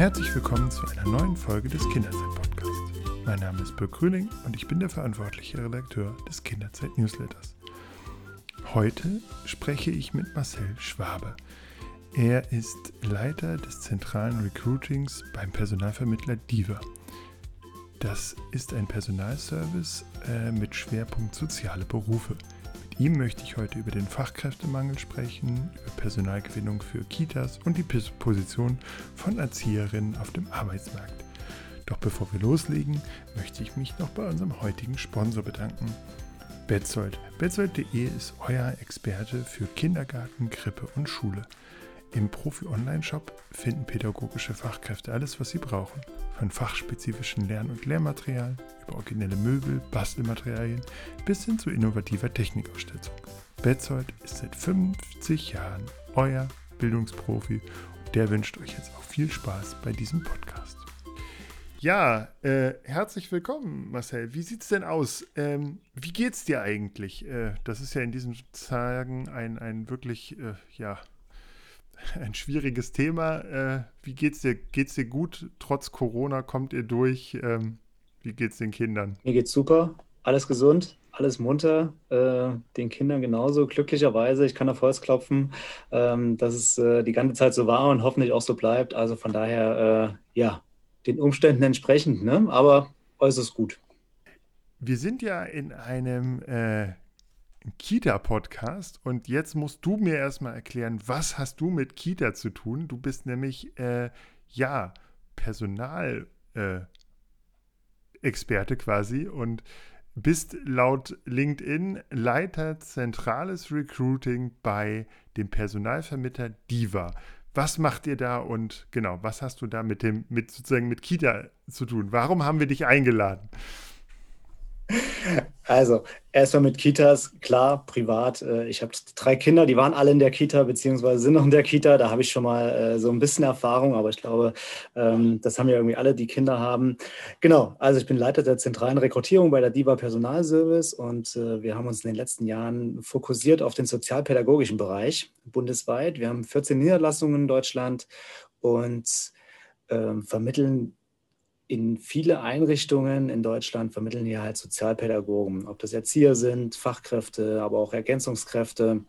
Herzlich willkommen zu einer neuen Folge des Kinderzeit-Podcasts. Mein Name ist Birk Grüning und ich bin der verantwortliche Redakteur des Kinderzeit-Newsletters. Heute spreche ich mit Marcel Schwabe. Er ist Leiter des zentralen Recruitings beim Personalvermittler Diva. Das ist ein Personalservice äh, mit Schwerpunkt soziale Berufe. Ihm möchte ich heute über den Fachkräftemangel sprechen, über Personalgewinnung für Kitas und die Position von Erzieherinnen auf dem Arbeitsmarkt. Doch bevor wir loslegen, möchte ich mich noch bei unserem heutigen Sponsor bedanken. Betzold. Betzold.de ist euer Experte für Kindergarten, Krippe und Schule. Im Profi-Online-Shop finden pädagogische Fachkräfte alles, was sie brauchen. Von fachspezifischen Lern- und Lehrmaterial über originelle Möbel, Bastelmaterialien bis hin zu innovativer Technikausstattung. Betzold ist seit 50 Jahren euer Bildungsprofi und der wünscht euch jetzt auch viel Spaß bei diesem Podcast. Ja, äh, herzlich willkommen, Marcel. Wie sieht's denn aus? Ähm, wie geht's dir eigentlich? Äh, das ist ja in diesen Tagen ein, ein wirklich, äh, ja, ein schwieriges Thema. Äh, wie geht's dir? Geht's dir gut? Trotz Corona kommt ihr durch? Ähm, wie geht's den Kindern? Mir geht's super. Alles gesund, alles munter. Äh, den Kindern genauso. Glücklicherweise, ich kann auf Holz klopfen, ähm, dass es äh, die ganze Zeit so war und hoffentlich auch so bleibt. Also von daher, äh, ja, den Umständen entsprechend, ne? aber äußerst gut. Wir sind ja in einem äh, Kita-Podcast und jetzt musst du mir erstmal erklären, was hast du mit Kita zu tun? Du bist nämlich, äh, ja, Personalexperte äh, quasi und bist laut LinkedIn Leiter zentrales Recruiting bei dem Personalvermittler Diva. Was macht ihr da und genau, was hast du da mit dem, mit sozusagen mit Kita zu tun? Warum haben wir dich eingeladen? Also, erstmal mit Kitas, klar, privat. Äh, ich habe drei Kinder, die waren alle in der Kita, beziehungsweise sind noch in der Kita. Da habe ich schon mal äh, so ein bisschen Erfahrung, aber ich glaube, ähm, das haben ja irgendwie alle, die Kinder haben. Genau, also ich bin Leiter der zentralen Rekrutierung bei der DIVA Personalservice und äh, wir haben uns in den letzten Jahren fokussiert auf den sozialpädagogischen Bereich bundesweit. Wir haben 14 Niederlassungen in Deutschland und ähm, vermitteln in viele Einrichtungen in Deutschland vermitteln hier halt Sozialpädagogen, ob das Erzieher sind, Fachkräfte, aber auch Ergänzungskräfte,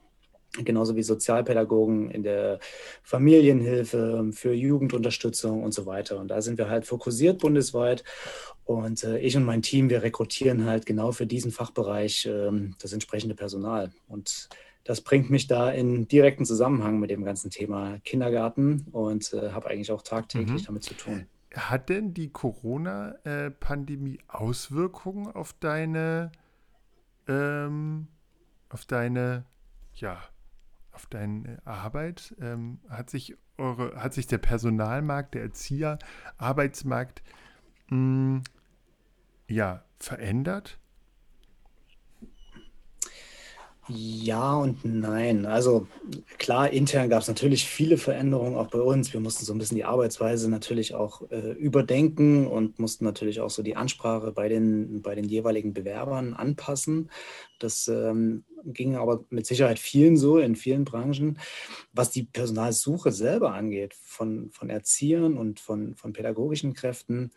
genauso wie Sozialpädagogen in der Familienhilfe, für Jugendunterstützung und so weiter. Und da sind wir halt fokussiert bundesweit. Und äh, ich und mein Team, wir rekrutieren halt genau für diesen Fachbereich äh, das entsprechende Personal. Und das bringt mich da in direkten Zusammenhang mit dem ganzen Thema Kindergarten und äh, habe eigentlich auch tagtäglich mhm. damit zu tun. Hat denn die Corona-Pandemie Auswirkungen auf deine, ähm, auf deine, ja, auf deine Arbeit? Ähm, hat sich eure, hat sich der Personalmarkt, der Erzieher, Arbeitsmarkt, mh, hm, ja, verändert? Ja und nein. Also klar, intern gab es natürlich viele Veränderungen auch bei uns. Wir mussten so ein bisschen die Arbeitsweise natürlich auch äh, überdenken und mussten natürlich auch so die Ansprache bei den, bei den jeweiligen Bewerbern anpassen. Das ähm, ging aber mit Sicherheit vielen so in vielen Branchen. Was die Personalsuche selber angeht, von, von Erziehern und von, von pädagogischen Kräften,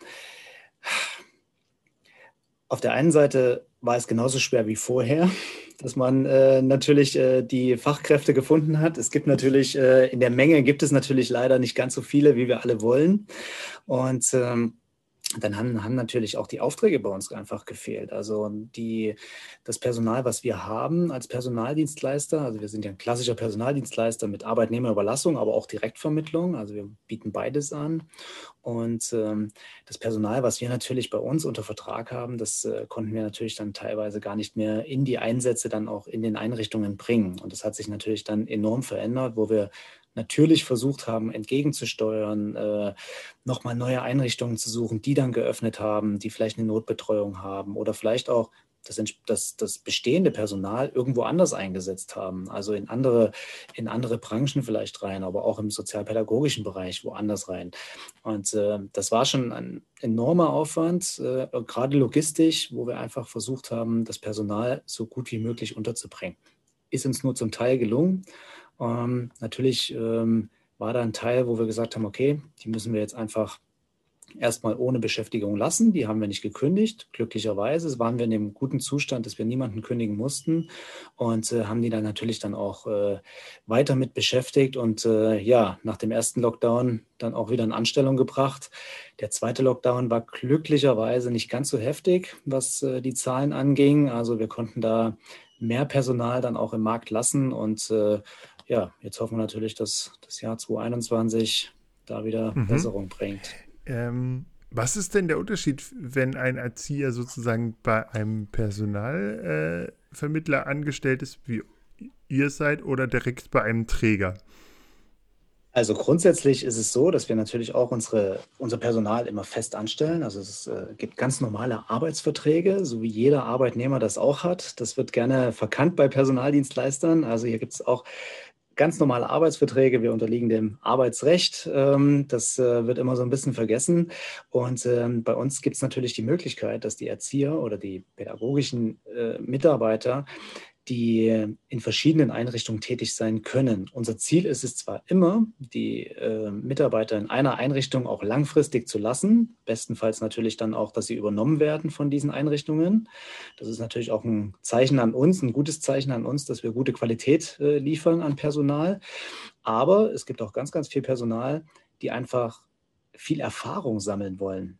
auf der einen Seite war es genauso schwer wie vorher dass man äh, natürlich äh, die Fachkräfte gefunden hat. Es gibt natürlich, äh, in der Menge gibt es natürlich leider nicht ganz so viele, wie wir alle wollen. Und ähm, dann haben, haben natürlich auch die Aufträge bei uns einfach gefehlt. Also die, das Personal, was wir haben als Personaldienstleister, also wir sind ja ein klassischer Personaldienstleister mit Arbeitnehmerüberlassung, aber auch Direktvermittlung. Also wir bieten beides an. Und ähm, das Personal, was wir natürlich bei uns unter Vertrag haben, das äh, konnten wir natürlich dann teilweise gar nicht mehr in die Einsätze dann auch in den Einrichtungen bringen. Und das hat sich natürlich dann enorm verändert, wo wir natürlich versucht haben, entgegenzusteuern, äh, nochmal neue Einrichtungen zu suchen, die dann geöffnet haben, die vielleicht eine Notbetreuung haben oder vielleicht auch das, das, das bestehende Personal irgendwo anders eingesetzt haben, also in andere, in andere Branchen vielleicht rein, aber auch im sozialpädagogischen Bereich woanders rein. Und äh, das war schon ein enormer Aufwand, äh, gerade logistisch, wo wir einfach versucht haben, das Personal so gut wie möglich unterzubringen. Ist uns nur zum Teil gelungen. Ähm, natürlich ähm, war da ein Teil, wo wir gesagt haben, okay, die müssen wir jetzt einfach erstmal ohne Beschäftigung lassen. Die haben wir nicht gekündigt. Glücklicherweise waren wir in dem guten Zustand, dass wir niemanden kündigen mussten und äh, haben die dann natürlich dann auch äh, weiter mit beschäftigt und äh, ja, nach dem ersten Lockdown dann auch wieder in Anstellung gebracht. Der zweite Lockdown war glücklicherweise nicht ganz so heftig, was äh, die Zahlen anging. Also wir konnten da mehr Personal dann auch im Markt lassen und äh, ja, jetzt hoffen wir natürlich, dass das Jahr 2021 da wieder mhm. Besserung bringt. Ähm, was ist denn der Unterschied, wenn ein Erzieher sozusagen bei einem Personalvermittler äh, angestellt ist, wie ihr seid, oder direkt bei einem Träger? Also grundsätzlich ist es so, dass wir natürlich auch unsere, unser Personal immer fest anstellen. Also es äh, gibt ganz normale Arbeitsverträge, so wie jeder Arbeitnehmer das auch hat. Das wird gerne verkannt bei Personaldienstleistern. Also hier gibt es auch ganz normale Arbeitsverträge, wir unterliegen dem Arbeitsrecht. Ähm, das äh, wird immer so ein bisschen vergessen. Und ähm, bei uns gibt es natürlich die Möglichkeit, dass die Erzieher oder die pädagogischen äh, Mitarbeiter die in verschiedenen Einrichtungen tätig sein können. Unser Ziel ist es zwar immer, die äh, Mitarbeiter in einer Einrichtung auch langfristig zu lassen, bestenfalls natürlich dann auch, dass sie übernommen werden von diesen Einrichtungen. Das ist natürlich auch ein Zeichen an uns, ein gutes Zeichen an uns, dass wir gute Qualität äh, liefern an Personal. Aber es gibt auch ganz, ganz viel Personal, die einfach viel Erfahrung sammeln wollen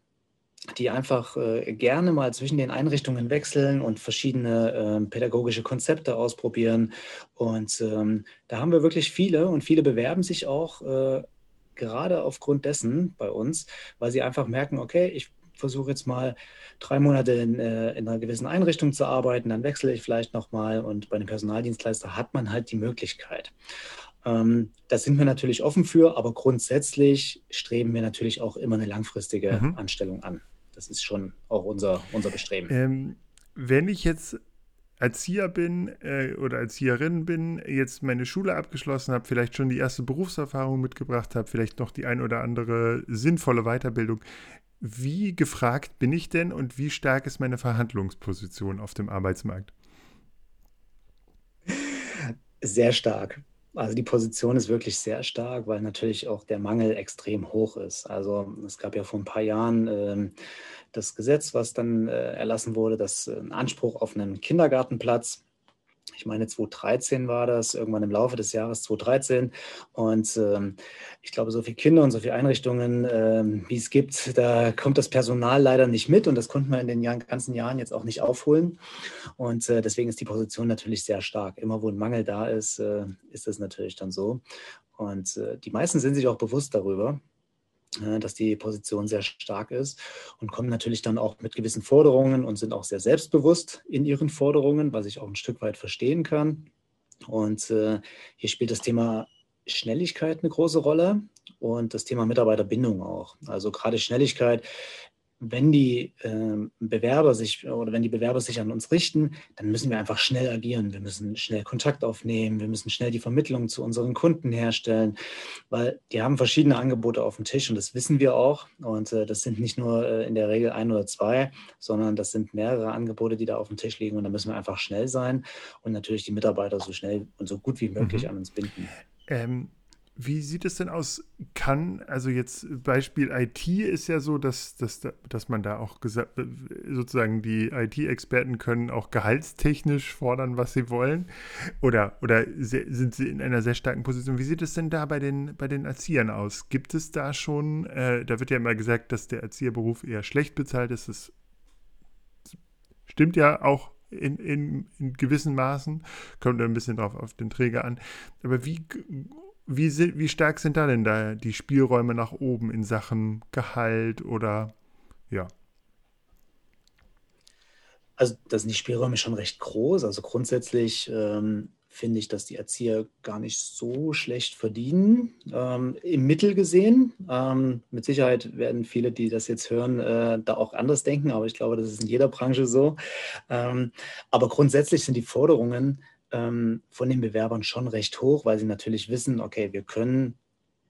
die einfach äh, gerne mal zwischen den Einrichtungen wechseln und verschiedene äh, pädagogische Konzepte ausprobieren. Und ähm, da haben wir wirklich viele und viele bewerben sich auch äh, gerade aufgrund dessen bei uns, weil sie einfach merken, okay, ich versuche jetzt mal drei Monate in, äh, in, einer gewissen Einrichtung zu arbeiten, dann wechsle ich vielleicht nochmal und bei einem Personaldienstleister hat man halt die Möglichkeit. Ähm, da sind wir natürlich offen für, aber grundsätzlich streben wir natürlich auch immer eine langfristige mhm. Anstellung an das ist schon auch unser, unser Bestreben. Ähm, wenn ich jetzt Erzieher bin äh, oder Erzieherin bin, jetzt meine Schule abgeschlossen habe, vielleicht schon die erste Berufserfahrung mitgebracht habe, vielleicht noch die ein oder andere sinnvolle Weiterbildung. Wie gefragt bin ich denn und wie stark ist meine Verhandlungsposition auf dem Arbeitsmarkt? Sehr stark. Also die Position ist wirklich sehr stark, weil natürlich auch der Mangel extrem hoch ist. Also es gab ja vor ein paar Jahren äh, das Gesetz, was dann äh, erlassen wurde, dass äh, ein Anspruch auf einen Kindergartenplatz ich meine 2013 war das, irgendwann im Laufe des Jahres 2013. Und ähm, ich glaube, so viele Kinder und so viele Einrichtungen, ähm, wie es gibt, da kommt das Personal leider nicht mit und das konnten wir in den ganzen Jahren jetzt auch nicht aufholen. Und äh, deswegen ist die Position natürlich sehr stark. Immer wo ein Mangel da ist, äh, ist das natürlich dann so. Und äh, die meisten sind sich auch bewusst darüber. Äh, dass die Position sehr stark ist und kommen natürlich dann auch mit gewissen Forderungen und sind auch sehr selbstbewusst in ihren Forderungen, was ich auch ein Stück weit verstehen kann. Und äh, hier spielt das Thema Schnelligkeit eine große Rolle und das Thema Mitarbeiterbindung auch. Also gerade Schnelligkeit wenn die äh, Bewerber sich oder wenn die Bewerber sich an uns richten, dann müssen wir einfach schnell agieren. Wir müssen schnell Kontakt aufnehmen, wir müssen schnell die Vermittlung zu unseren Kunden herstellen, weil die haben verschiedene Angebote auf dem Tisch und das wissen wir auch. Und äh, das sind nicht nur äh, in der Regel ein oder zwei, sondern das sind mehrere Angebote, die da auf dem Tisch liegen und da müssen wir einfach schnell sein und natürlich die Mitarbeiter so schnell und so gut wie möglich mhm. an uns binden. Ähm wie sieht es denn aus? Kann, also jetzt Beispiel IT ist ja so, dass, dass, dass man da auch sozusagen die IT-Experten können auch gehaltstechnisch fordern, was sie wollen. Oder, oder sind sie in einer sehr starken Position? Wie sieht es denn da bei den, bei den Erziehern aus? Gibt es da schon, äh, da wird ja immer gesagt, dass der Erzieherberuf eher schlecht bezahlt ist. Das stimmt ja auch in, in, in gewissen Maßen. Kommt ein bisschen drauf auf den Träger an. Aber wie wie, wie stark sind da denn da die Spielräume nach oben in Sachen Gehalt oder ja? Also da sind die Spielräume schon recht groß. Also grundsätzlich ähm, finde ich, dass die Erzieher gar nicht so schlecht verdienen, ähm, im Mittel gesehen. Ähm, mit Sicherheit werden viele, die das jetzt hören, äh, da auch anders denken, aber ich glaube, das ist in jeder Branche so. Ähm, aber grundsätzlich sind die Forderungen ähm, von den Bewerbern schon recht hoch, weil sie natürlich wissen, okay, wir können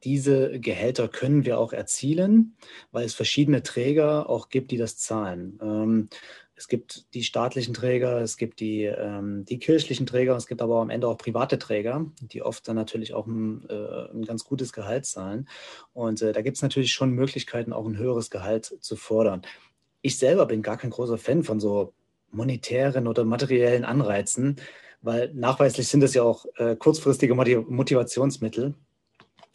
diese Gehälter können wir auch erzielen, weil es verschiedene Träger auch gibt, die das zahlen. Ähm, Es gibt die staatlichen Träger, es gibt die, ähm, die kirchlichen Träger, es gibt aber am Ende auch private Träger, die oft dann natürlich auch ein, äh, ein ganz gutes Gehalt zahlen. Und äh, da gibt es natürlich schon Möglichkeiten, auch ein höheres Gehalt zu fordern. Ich selber bin gar kein großer Fan von so monetären oder materiellen Anreizen, weil nachweislich sind es ja auch äh, kurzfristige Motivationsmittel.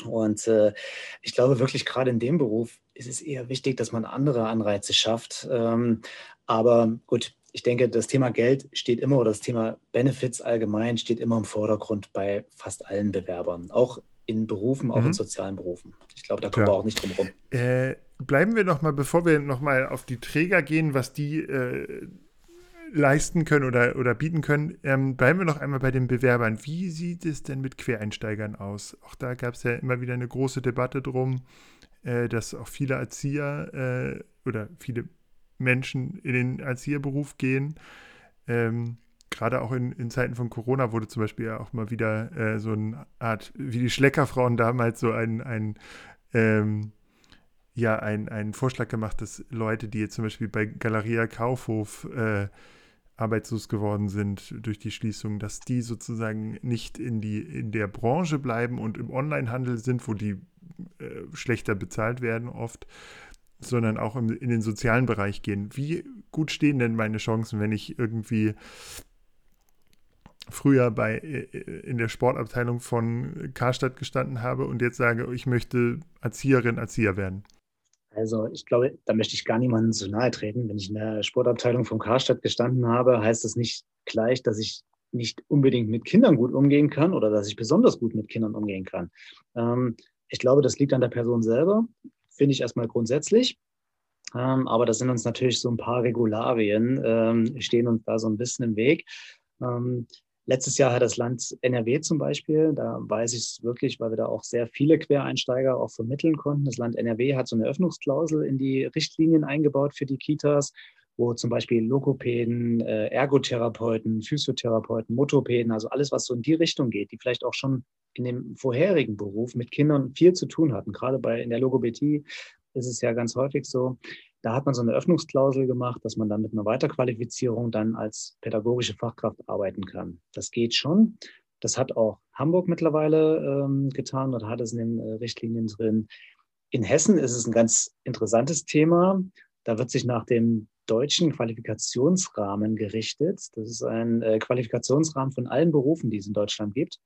Und äh, ich glaube wirklich, gerade in dem Beruf ist es eher wichtig, dass man andere Anreize schafft. Ähm, aber gut, ich denke, das Thema Geld steht immer oder das Thema Benefits allgemein steht immer im Vordergrund bei fast allen Bewerbern, auch in Berufen, auch mhm. in sozialen Berufen. Ich glaube, da kommen ja. wir auch nicht drum rum. Äh, bleiben wir noch mal, bevor wir noch mal auf die Träger gehen, was die äh, leisten können oder, oder bieten können. Ähm, bleiben wir noch einmal bei den Bewerbern. Wie sieht es denn mit Quereinsteigern aus? Auch da gab es ja immer wieder eine große Debatte drum, äh, dass auch viele Erzieher äh, oder viele Menschen in den Erzieherberuf gehen. Ähm, Gerade auch in, in, Zeiten von Corona wurde zum Beispiel ja auch mal wieder äh, so eine Art, wie die Schleckerfrauen damals, so ein, ein ähm, ja, ein, Vorschlag gemacht, dass Leute, die jetzt zum Beispiel bei Galeria Kaufhof äh, arbeitslos geworden sind durch die Schließung, dass die sozusagen nicht in, die, in der Branche bleiben und im Onlinehandel sind, wo die äh, schlechter bezahlt werden oft, sondern auch im, in den sozialen Bereich gehen. Wie gut stehen denn meine Chancen, wenn ich irgendwie früher bei äh, in der Sportabteilung von Karstadt gestanden habe und jetzt sage, ich möchte Erzieherin, Erzieher werden? Also ich glaube, da möchte ich gar niemandem zu nahe treten. Wenn ich in der Sportabteilung vom Karstadt gestanden habe, heißt das nicht gleich, dass ich nicht unbedingt mit Kindern gut umgehen kann oder dass ich besonders gut mit Kindern umgehen kann. Ähm, ich glaube, das liegt an der Person selber, finde ich erstmal grundsätzlich. Ähm, aber da sind uns natürlich so ein paar Regularien, ähm, stehen uns da so ein bisschen im Weg. Letztes Jahr hat das Land NRW zum Beispiel, da weiß ich es wirklich, weil wir da auch sehr viele Quereinsteiger auch vermitteln konnten. Das Land NRW hat so eine Öffnungsklausel in die Richtlinien eingebaut für die Kitas, wo zum Beispiel Lokopäden, äh, Ergotherapeuten, Physiotherapeuten, Motopäden, also alles, was so in die Richtung geht, die vielleicht auch schon in dem vorherigen Beruf mit Kindern viel zu tun hatten. Gerade bei in der Logopädie ist es ja ganz häufig so, da hat man so eine Öffnungsklausel gemacht, dass man dann mit einer Weiterqualifizierung dann als pädagogische Fachkraft arbeiten kann. Das geht schon. Das hat auch Hamburg mittlerweile ähm, getan und hat es in den äh, Richtlinien drin. In Hessen ist es ein ganz interessantes Thema. Da wird sich nach dem deutschen Qualifikationsrahmen gerichtet. Das ist ein äh, Qualifikationsrahmen von allen Berufen, die es in Deutschland gibt.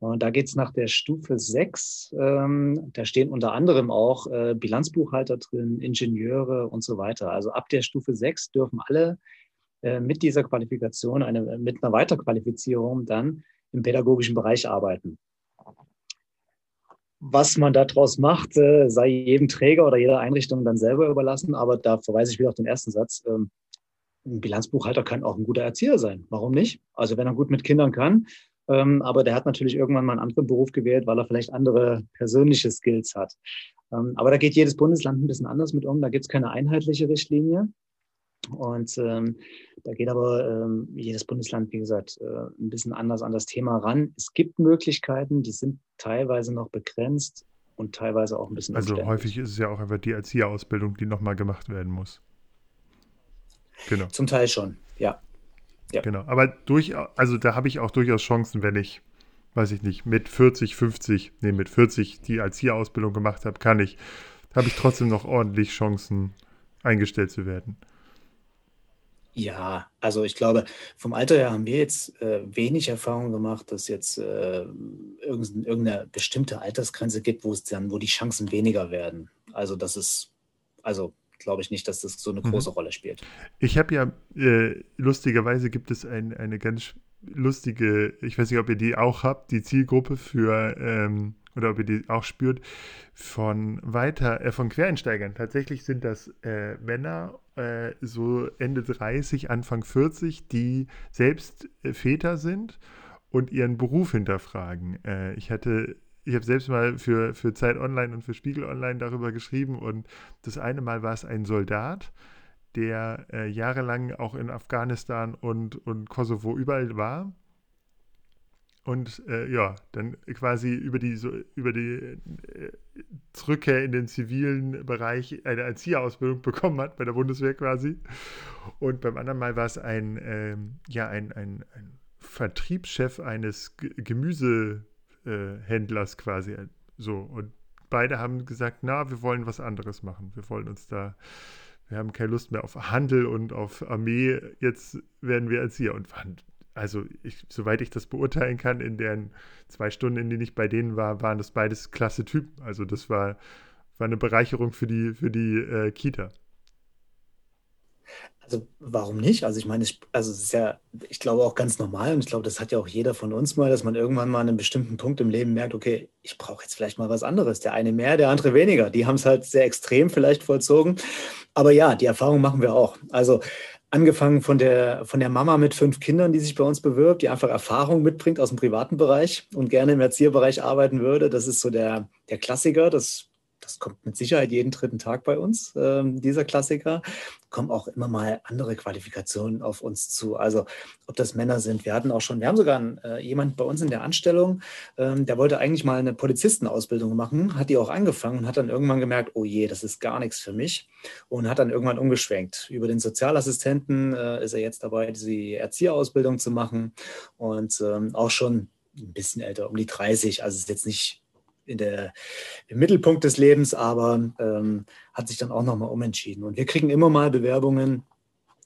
Und da geht es nach der Stufe 6. Ähm, da stehen unter anderem auch äh, Bilanzbuchhalter drin, Ingenieure und so weiter. Also ab der Stufe 6 dürfen alle äh, mit dieser Qualifikation, eine, mit einer Weiterqualifizierung dann im pädagogischen Bereich arbeiten. Was man daraus macht, äh, sei jedem Träger oder jeder Einrichtung dann selber überlassen. Aber da verweise ich wieder auf den ersten Satz. Ähm, ein Bilanzbuchhalter kann auch ein guter Erzieher sein. Warum nicht? Also wenn er gut mit Kindern kann, ähm, aber der hat natürlich irgendwann mal einen anderen Beruf gewählt, weil er vielleicht andere persönliche Skills hat. Ähm, aber da geht jedes Bundesland ein bisschen anders mit um. Da gibt es keine einheitliche Richtlinie. Und ähm, da geht aber ähm, jedes Bundesland, wie gesagt, äh, ein bisschen anders an das Thema ran. Es gibt Möglichkeiten, die sind teilweise noch begrenzt und teilweise auch ein bisschen. Also häufig ist es ja auch einfach die Erzieherausbildung, die nochmal gemacht werden muss. Genau. Zum Teil schon, ja. Ja. Genau, aber durch, also da habe ich auch durchaus Chancen, wenn ich, weiß ich nicht, mit 40, 50, nee, mit 40 die Erzieherausbildung gemacht habe, kann ich, habe ich trotzdem noch ordentlich Chancen, eingestellt zu werden. Ja, also ich glaube, vom Alter her haben wir jetzt äh, wenig Erfahrung gemacht, dass jetzt äh, irgendeine bestimmte Altersgrenze gibt, wo es dann, wo die Chancen weniger werden. Also das ist, also glaube ich nicht, dass das so eine mhm. große mhm. Rolle spielt. Ich habe ja, äh, lustigerweise gibt es ein, eine ganz lustige, ich weiß nicht, ob ihr die auch habt, die Zielgruppe für, ähm, oder ob ihr die auch spürt, von weiter, äh, von Quereinsteigern. Tatsächlich sind das äh, Männer, äh, so Ende 30, Anfang 40, die selbst äh, Väter sind und ihren Beruf hinterfragen. Äh, ich hatte ich habe selbst mal für, für Zeit Online und für Spiegel Online darüber geschrieben und das eine Mal war es ein Soldat, der äh, jahrelang auch in Afghanistan und, und Kosovo überall war, und äh, ja, dann quasi über die, so, über die äh, Rückkehr in den zivilen Bereich eine Erzieherausbildung bekommen hat, bei der Bundeswehr quasi. Und beim anderen Mal war es ein, ähm, ja, ein, ein, ein Vertriebschef eines G Gemüsehändlers quasi. So. Und beide haben gesagt, na, wir wollen was anderes machen. Wir wollen uns da, wir haben keine Lust mehr auf Handel und auf Armee. Jetzt werden wir Erzieher und waren also ich, soweit ich das beurteilen kann, in den zwei Stunden, in denen ich bei denen war, waren das beides klasse Typen. Also das war, war eine Bereicherung für die, für die äh, Kita. Also warum nicht? Also ich meine, ich, also es ist ja, ich glaube auch ganz normal und ich glaube, das hat ja auch jeder von uns mal, dass man irgendwann mal an einem bestimmten Punkt im Leben merkt, okay, ich brauche jetzt vielleicht mal was anderes. Der eine mehr, der andere weniger. Die haben es halt sehr extrem vielleicht vollzogen. Aber ja, die Erfahrung machen wir auch. Also angefangen von der, von der Mama mit fünf Kindern, die sich bei uns bewirbt, die einfach Erfahrung mitbringt aus dem privaten Bereich und gerne im Erzieherbereich arbeiten würde. Das ist so der, der Klassiker. Das das kommt mit Sicherheit jeden dritten Tag bei uns, äh, dieser Klassiker, kommen auch immer mal andere Qualifikationen auf uns zu. Also ob das Männer sind. Wir hatten auch schon, wir haben sogar einen, äh, jemand bei uns in der Anstellung, ähm, der wollte eigentlich mal eine Polizistenausbildung machen, hat die auch angefangen und hat dann irgendwann gemerkt, oh je, das ist gar nichts für mich und hat dann irgendwann umgeschwenkt. Über den Sozialassistenten äh, ist er jetzt dabei, die Erzieherausbildung zu machen und ähm, auch schon ein bisschen älter, um die 30. Also ist jetzt nicht in der, im Mittelpunkt des Lebens, aber ähm, hat sich dann auch nochmal umentschieden. Und wir kriegen immer mal Bewerbungen,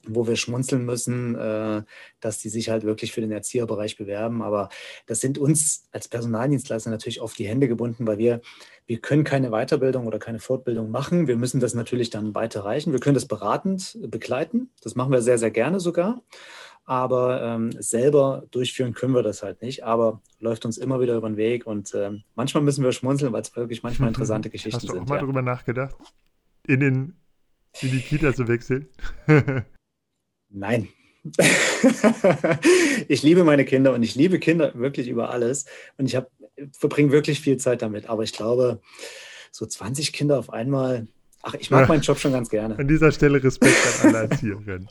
wo wir schmunzeln müssen, äh, dass die sich halt wirklich für den Erzieherbereich bewerben. Aber das sind uns als Personaldienstleister natürlich oft die Hände gebunden, weil wir, wir können keine Weiterbildung oder keine Fortbildung machen. Wir müssen das natürlich dann weiterreichen. Wir können das beratend begleiten. Das machen wir sehr, sehr gerne sogar aber ähm, selber durchführen können wir das halt nicht, aber läuft uns immer wieder über den Weg und ähm, manchmal müssen wir schmunzeln, weil es wirklich manchmal interessante Geschichten sind. Hast du auch mal ja. darüber nachgedacht, in, den, in die Kita zu wechseln? Nein. ich liebe meine Kinder und ich liebe Kinder wirklich über alles und ich verbringe wirklich viel Zeit damit, aber ich glaube, so 20 Kinder auf einmal, ach, ich mag meinen Job schon ganz gerne. An dieser Stelle Respekt an alle Erzieherinnen.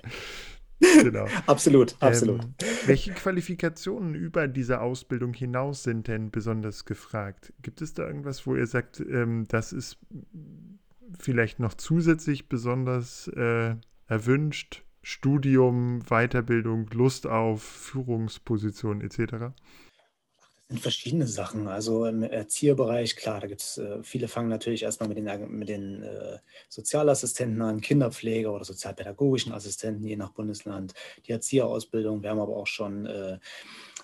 Genau. absolut, absolut. Ähm, welche Qualifikationen über diese Ausbildung hinaus sind denn besonders gefragt? Gibt es da irgendwas, wo ihr sagt, ähm, das ist vielleicht noch zusätzlich besonders äh, erwünscht? Studium, Weiterbildung, Lust auf Führungspositionen etc.? Sind verschiedene Sachen. Also im Erzieherbereich, klar, da gibt es äh, viele fangen natürlich erstmal mit den, mit den äh, Sozialassistenten an, Kinderpfleger oder sozialpädagogischen Assistenten, je nach Bundesland, die Erzieherausbildung. Wir haben aber auch schon äh,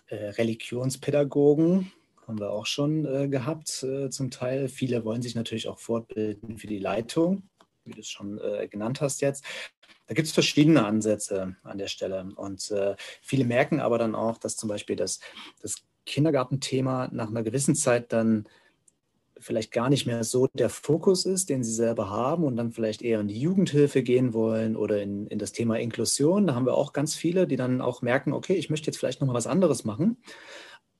äh Religionspädagogen, haben wir auch schon äh, gehabt äh, zum Teil. Viele wollen sich natürlich auch fortbilden für die Leitung, wie du es schon genannt hast jetzt. Da gibt es verschiedene Ansätze an der Stelle. Und äh, viele merken aber dann auch, dass zum Beispiel das, das Kindergartenthema nach einer gewissen Zeit dann vielleicht gar nicht mehr so der Fokus ist, den sie selber haben und dann vielleicht eher in die Jugendhilfe gehen wollen oder in, in das Thema Inklusion. Da haben wir auch ganz viele, die dann auch merken, okay, ich möchte jetzt vielleicht nochmal was anderes machen.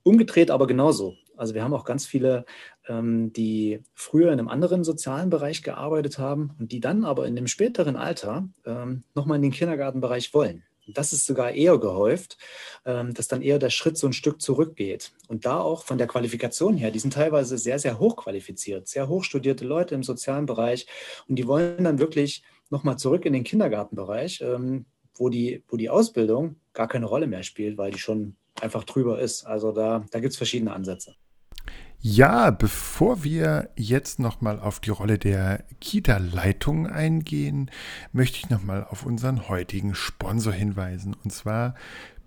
Umgedreht aber genauso. Also wir haben auch ganz viele, ähm, die früher in einem anderen sozialen Bereich gearbeitet haben und die dann aber in dem späteren Alter ähm, nochmal in den Kindergartenbereich wollen. Das ist sogar eher gehäuft, ähm, dass dann eher der Schritt so ein Stück zurückgeht. Und da auch von der Qualifikation her, die sind teilweise sehr, sehr hoch qualifiziert, sehr hochstudierte Leute im sozialen Bereich. Und die wollen dann wirklich nochmal zurück in den Kindergartenbereich, ähm, wo die, wo die Ausbildung gar keine Rolle mehr spielt, weil die schon einfach drüber ist. Also da, da gibt es verschiedene Ansätze. Ja, bevor wir jetzt nochmal auf die Rolle der Kita-Leitung eingehen, möchte ich nochmal auf unseren heutigen Sponsor hinweisen. Und zwar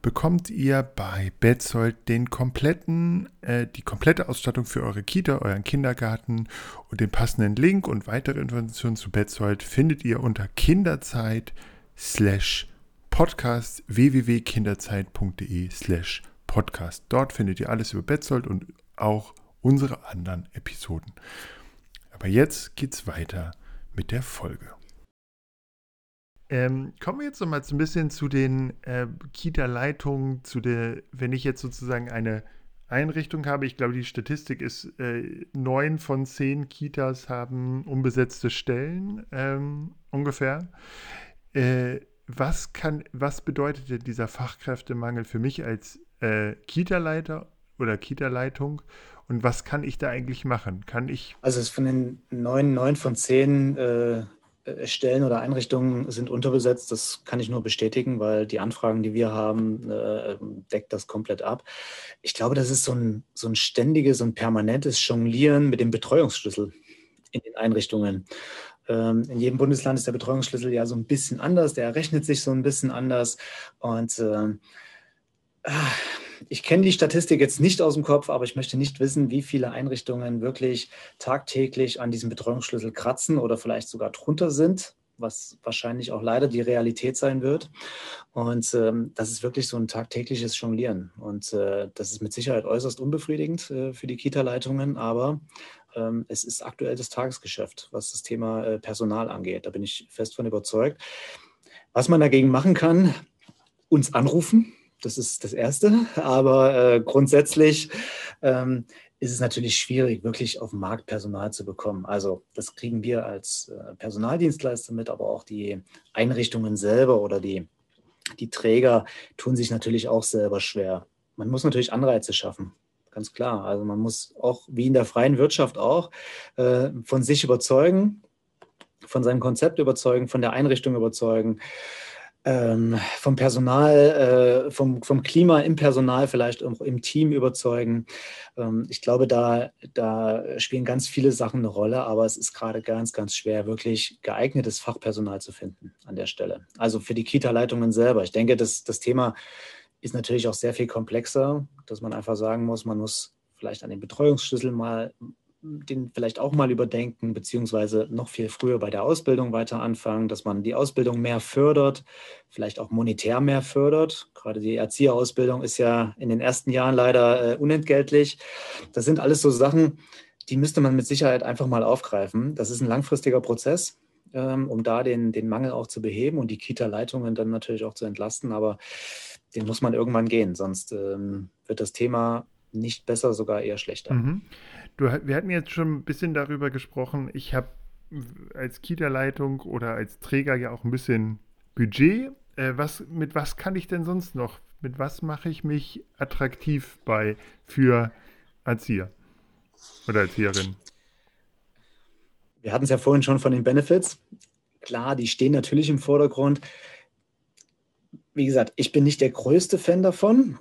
bekommt ihr bei Betzold den kompletten, äh, die komplette Ausstattung für eure Kita, euren Kindergarten und den passenden Link und weitere Informationen zu Betzold findet ihr unter kinderzeit slash podcast www.kinderzeit.de slash podcast. Dort findet ihr alles über Betzold und auch unsere anderen Episoden. Aber jetzt geht's weiter mit der Folge. Ähm, kommen wir jetzt noch mal so ein bisschen zu den äh, Kita-Leitungen, zu der, wenn ich jetzt sozusagen eine Einrichtung habe, ich glaube, die Statistik ist, äh, neun von zehn Kitas haben unbesetzte Stellen ähm, ungefähr. Äh, was kann, was bedeutet denn dieser Fachkräftemangel für mich als äh, Kita-Leiter oder Kita-Leitung und was kann ich da eigentlich machen? Kann ich. Also es von den neun, neun von zehn äh, Stellen oder Einrichtungen sind unterbesetzt. Das kann ich nur bestätigen, weil die Anfragen, die wir haben, äh, deckt das komplett ab. Ich glaube, das ist so ein, so ein ständiges und permanentes Jonglieren mit dem Betreuungsschlüssel in den Einrichtungen. Ähm, in jedem Bundesland ist der Betreuungsschlüssel ja so ein bisschen anders, der errechnet sich so ein bisschen anders. Und äh, ich kenne die Statistik jetzt nicht aus dem Kopf, aber ich möchte nicht wissen, wie viele Einrichtungen wirklich tagtäglich an diesem Betreuungsschlüssel kratzen oder vielleicht sogar drunter sind, was wahrscheinlich auch leider die Realität sein wird. Und ähm, das ist wirklich so ein tagtägliches Jonglieren. Und äh, das ist mit Sicherheit äußerst unbefriedigend äh, für die Kita-Leitungen, aber ähm, es ist aktuell das Tagesgeschäft, was das Thema äh, Personal angeht. Da bin ich fest von überzeugt. Was man dagegen machen kann, uns anrufen das ist das Erste. Aber äh, grundsätzlich ähm, ist es natürlich schwierig, wirklich auf dem Markt Personal zu bekommen. Also das kriegen wir als äh, Personaldienstleister mit, aber auch die Einrichtungen selber oder die, die Träger tun sich natürlich auch selber schwer. Man muss natürlich Anreize schaffen. Ganz klar. Also man muss auch, wie in der freien Wirtschaft auch, äh, von sich überzeugen, von seinem Konzept überzeugen, von der Einrichtung überzeugen ähm, vom Personal, äh, vom, vom Klima im Personal, vielleicht auch im Team überzeugen. Ähm, ich glaube, da, da spielen ganz viele Sachen eine Rolle, aber es ist gerade ganz, ganz schwer, wirklich geeignetes Fachpersonal zu finden an der Stelle. Also für die Kita-Leitungen selber. Ich denke, das, das Thema ist natürlich auch sehr viel komplexer, dass man einfach sagen muss, man muss vielleicht an den Betreuungsschlüssel mal den vielleicht auch mal überdenken, beziehungsweise noch viel früher bei der Ausbildung weiter anfangen, dass man die Ausbildung mehr fördert, vielleicht auch monetär mehr fördert. Gerade die Erzieherausbildung ist ja in den ersten Jahren leider äh, unentgeltlich. Das sind alles so Sachen, die müsste man mit Sicherheit einfach mal aufgreifen. Das ist ein langfristiger Prozess, ähm, um da den, den Mangel auch zu beheben und die Kita-Leitungen dann natürlich auch zu entlasten. Aber den muss man irgendwann gehen, sonst ähm, wird das Thema nicht besser, sogar eher schlechter. Mhm. Du, wir hatten jetzt schon ein bisschen darüber gesprochen. Ich habe als Kita-Leitung oder als Träger ja auch ein bisschen Budget. Äh, was, mit was kann ich denn sonst noch? Mit was mache ich mich attraktiv bei für Erzieher oder Erzieherin? Wir hatten es ja vorhin schon von den Benefits. Klar, die stehen natürlich im Vordergrund. Wie gesagt, ich bin nicht der größte Fan davon,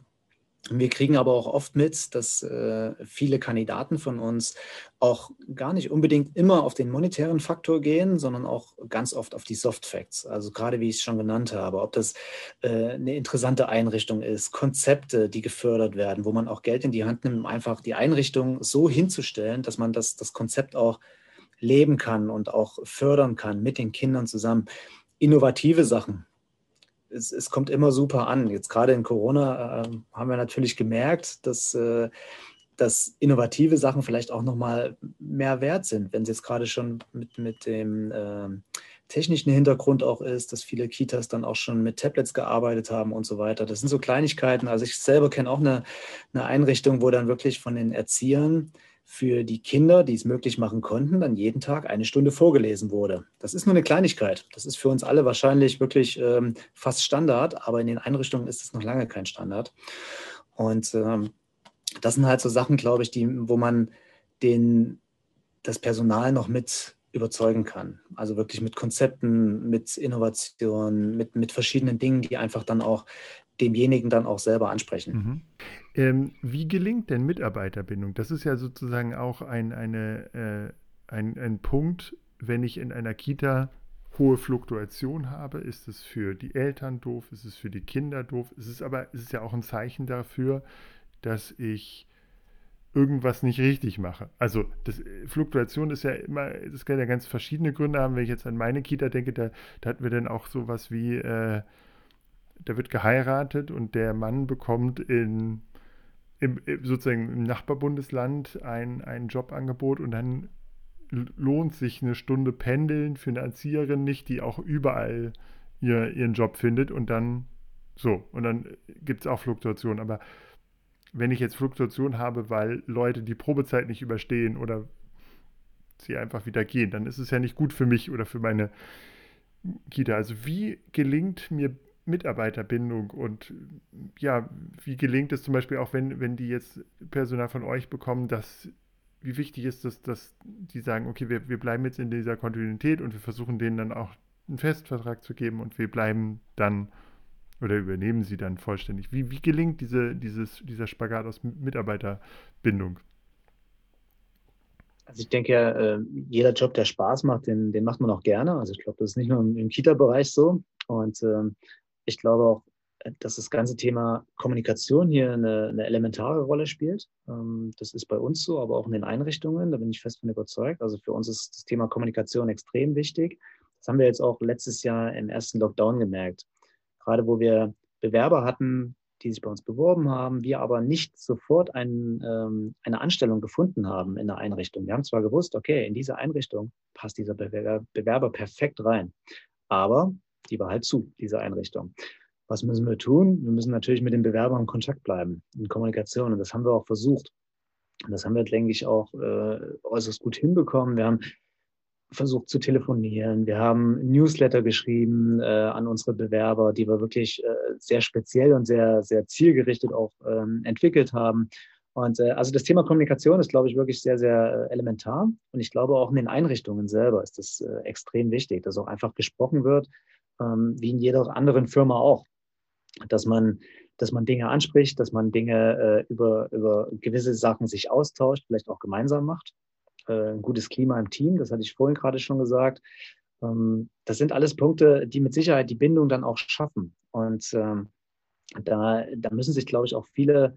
wir kriegen aber auch oft mit, dass äh, viele Kandidaten von uns auch gar nicht unbedingt immer auf den monetären Faktor gehen, sondern auch ganz oft auf die Soft Facts. Also gerade wie ich es schon genannt habe, ob das äh, eine interessante Einrichtung ist, Konzepte, die gefördert werden, wo man auch Geld in die Hand nimmt, um einfach die Einrichtung so hinzustellen, dass man das, das Konzept auch leben kann und auch fördern kann mit den Kindern zusammen. Innovative Sachen, es, es, kommt immer super an. Jetzt gerade in Corona äh, haben wir natürlich gemerkt, dass, äh, dass innovative Sachen vielleicht auch nochmal mehr wert sind, wenn es jetzt gerade schon mit, mit dem äh, technischen Hintergrund auch ist, dass viele Kitas dann auch schon mit Tablets gearbeitet haben und so weiter. Das sind so Kleinigkeiten. Also ich selber kenne auch eine, eine Einrichtung, wo dann wirklich von den Erziehern für die Kinder, die es möglich machen konnten, dann jeden Tag eine Stunde vorgelesen wurde. Das ist nur eine Kleinigkeit. Das ist für uns alle wahrscheinlich wirklich ähm, fast Standard, aber in den Einrichtungen ist es noch lange kein Standard. Und ähm, das sind halt so Sachen, glaube ich, die, wo man den, das Personal noch mit überzeugen kann. Also wirklich mit Konzepten, mit Innovationen, mit, mit verschiedenen Dingen, die einfach dann auch demjenigen dann auch selber ansprechen. Mhm. Ähm, wie gelingt denn Mitarbeiterbindung? Das ist ja sozusagen auch ein, eine, äh, ein, ein Punkt, wenn ich in einer Kita hohe Fluktuation habe, ist es für die Eltern doof, ist es für die Kinder doof, es ist aber es ist ja auch ein Zeichen dafür, dass ich irgendwas nicht richtig mache. Also das, Fluktuation ist ja immer, das kann ja ganz verschiedene Gründe haben. Wenn ich jetzt an meine Kita denke, da, da hatten wir dann auch sowas wie äh, da wird geheiratet und der Mann bekommt in, im, sozusagen im Nachbarbundesland ein, ein Jobangebot und dann lohnt sich eine Stunde Pendeln für eine Erzieherin nicht, die auch überall ihr, ihren Job findet und dann so, und dann gibt es auch Fluktuationen. Aber wenn ich jetzt Fluktuation habe, weil Leute die Probezeit nicht überstehen oder sie einfach wieder gehen, dann ist es ja nicht gut für mich oder für meine Kita. Also wie gelingt mir Mitarbeiterbindung und ja, wie gelingt es zum Beispiel auch, wenn, wenn die jetzt Personal von euch bekommen, dass wie wichtig ist es, dass die sagen, okay, wir, wir bleiben jetzt in dieser Kontinuität und wir versuchen denen dann auch einen Festvertrag zu geben und wir bleiben dann oder übernehmen sie dann vollständig. Wie, wie gelingt diese, dieses, dieser Spagat aus Mitarbeiterbindung? Also ich denke, äh, jeder Job, der Spaß macht, den, den macht man auch gerne. Also ich glaube, das ist nicht nur im, Kita-Bereich so. Und ähm, ich glaube auch, dass das ganze Thema Kommunikation hier eine, eine elementare Rolle spielt. Ähm, das ist bei uns so, aber auch in den Einrichtungen. Da bin ich fest von überzeugt. Also für uns ist das Thema Kommunikation extrem wichtig. Das haben wir jetzt auch letztes Jahr im ersten Lockdown gemerkt. Gerade wo wir Bewerber hatten, die sich bei uns beworben haben, wir aber nicht sofort ein, ähm, eine Anstellung gefunden haben in der Einrichtung. Wir haben zwar gewusst, okay, in diese Einrichtung passt dieser Bewerber, Bewerber perfekt rein, aber die war halt zu, diese Einrichtung. Was müssen wir tun? Wir müssen natürlich mit den Bewerbern in Kontakt bleiben, in Kommunikation. Und das haben wir auch versucht. Und das haben wir, denke ich, auch äh, äußerst gut hinbekommen. Wir haben versucht zu telefonieren. Wir haben Newsletter geschrieben äh, an unsere Bewerber, die wir wirklich äh, sehr speziell und sehr, sehr zielgerichtet auch ähm, entwickelt haben. Und äh, also das Thema Kommunikation ist, glaube ich, wirklich sehr, sehr äh, elementar. Und ich glaube auch in den Einrichtungen selber ist das äh, extrem wichtig, dass auch einfach gesprochen wird, ähm, wie in jeder anderen Firma auch. Dass man, dass man Dinge anspricht, dass man Dinge äh, über, über gewisse Sachen sich austauscht, vielleicht auch gemeinsam macht äh, ein gutes Klima im Team, das hatte ich vorhin gerade schon gesagt. Ähm, das sind alles Punkte, die mit Sicherheit die Bindung dann auch schaffen. Und ähm, da, da müssen sich, glaube ich, auch viele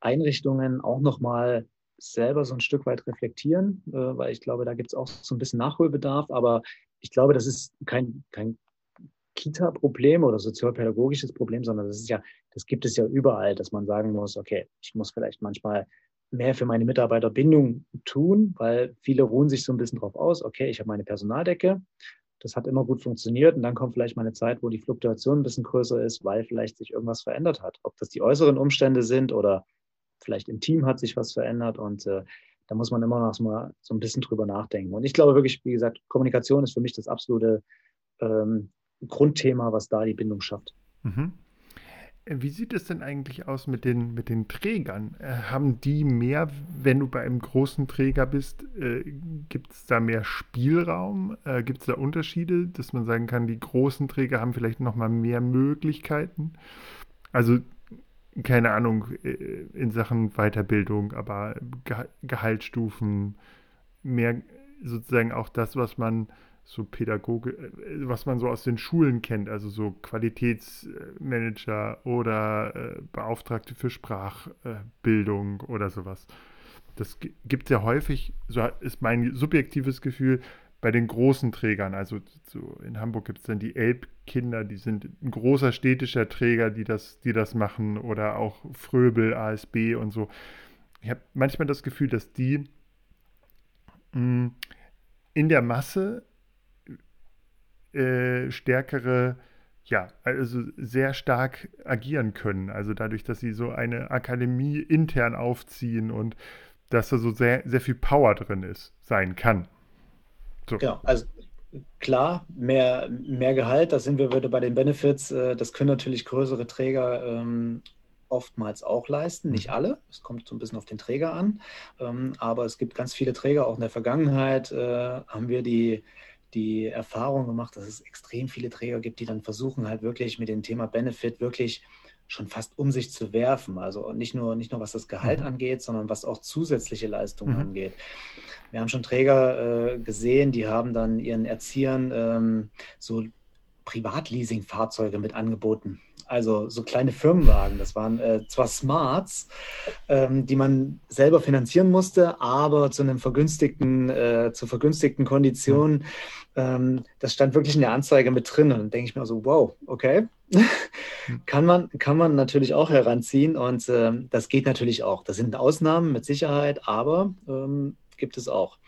Einrichtungen auch nochmal selber so ein Stück weit reflektieren, äh, weil ich glaube, da gibt es auch so ein bisschen Nachholbedarf. Aber ich glaube, das ist kein, kein Kita-Problem oder sozialpädagogisches Problem, sondern das ist ja, das gibt es ja überall, dass man sagen muss, okay, ich muss vielleicht manchmal mehr für meine Mitarbeiterbindung tun, weil viele ruhen sich so ein bisschen drauf aus, okay, ich habe meine Personaldecke, das hat immer gut funktioniert und dann kommt vielleicht mal eine Zeit, wo die Fluktuation ein bisschen größer ist, weil vielleicht sich irgendwas verändert hat. Ob das die äußeren Umstände sind oder vielleicht im Team hat sich was verändert und äh, da muss man immer noch mal so ein bisschen drüber nachdenken. Und ich glaube wirklich, wie gesagt, Kommunikation ist für mich das absolute ähm, Grundthema, was da die Bindung schafft. Mhm. Wie sieht es denn eigentlich aus mit den, mit den Trägern? Äh, haben die mehr, wenn du bei einem großen Träger bist, äh, gibt es da mehr Spielraum? Äh, gibt es da Unterschiede, dass man sagen kann, die großen Träger haben vielleicht nochmal mehr Möglichkeiten? Also, keine Ahnung, äh, in Sachen Weiterbildung, aber Ge Gehaltsstufen, mehr sozusagen auch das, was man so Pädagoge, äh, was man so aus den Schulen kennt, also so Qualitätsmanager oder äh, Beauftragte für Sprachbildung äh, oder sowas. Das gibt es ja häufig, so ist mein subjektives Gefühl, bei den großen Trägern. Also so in Hamburg gibt es dann die Elbkinder, die sind ein großer städtischer Träger, die das, die das machen, oder auch Fröbel, ASB und so. Ich habe manchmal das Gefühl, dass die mh, hm, in der Masse äh, stärkere, ja, also sehr stark agieren können. Also dadurch, dass sie so eine Akademie intern aufziehen und dass da so sehr, sehr viel Power drin ist, sein kann. So. Genau, also klar, mehr, mehr Gehalt, da sind wir wieder bei den Benefits. Äh, das können natürlich größere Träger ähm, oftmals auch leisten, nicht mhm. alle. Es kommt so ein bisschen auf den Träger an. Ähm, aber es gibt ganz viele Träger, auch in der Vergangenheit äh, haben wir die die Erfahrung gemacht, dass es extrem viele Träger gibt, die dann versuchen halt wirklich mit dem Thema Benefit wirklich schon fast um sich zu werfen. Also nicht nur, nicht nur was das Gehalt mhm. angeht, sondern was auch zusätzliche Leistungen mhm. angeht. Wir haben schon Träger äh, gesehen, die haben dann ihren Erziehern ähm, so Privatleasing-Fahrzeuge mit angeboten. Also so kleine Firmenwagen. Das waren äh, zwar Smarts, ähm, die man selber finanzieren musste, aber zu einem vergünstigten, äh, zu vergünstigten Konditionen. Ähm, das stand wirklich in der Anzeige mit drin. Und dann denke ich mir so, wow, okay. kann, man, kann man natürlich auch heranziehen und ähm, das geht natürlich auch. Das sind Ausnahmen mit Sicherheit, aber ähm, gibt es auch.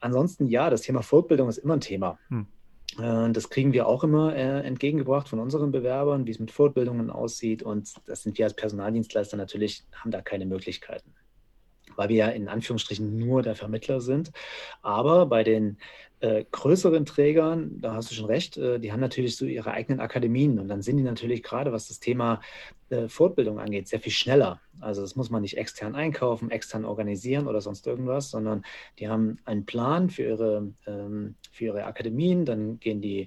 Ansonsten ja, das Thema Fortbildung ist immer ein Thema. Hm. Äh, das kriegen wir auch immer äh, entgegengebracht von unseren Bewerbern, wie es mit Fortbildungen aussieht. Und das sind wir als Personaldienstleister natürlich, haben da keine Möglichkeiten. weil wir ja in Anführungsstrichen nur der Vermittler sind. Aber bei den äh, größeren Trägern, da hast du schon recht, äh, die haben natürlich so ihre eigenen Akademien und dann sind die natürlich gerade, was das Thema äh, Fortbildung angeht, sehr viel schneller. Also das muss man nicht extern einkaufen, extern organisieren oder sonst irgendwas, sondern die haben einen Plan für ihre, ähm, für ihre Akademien. Dann gehen die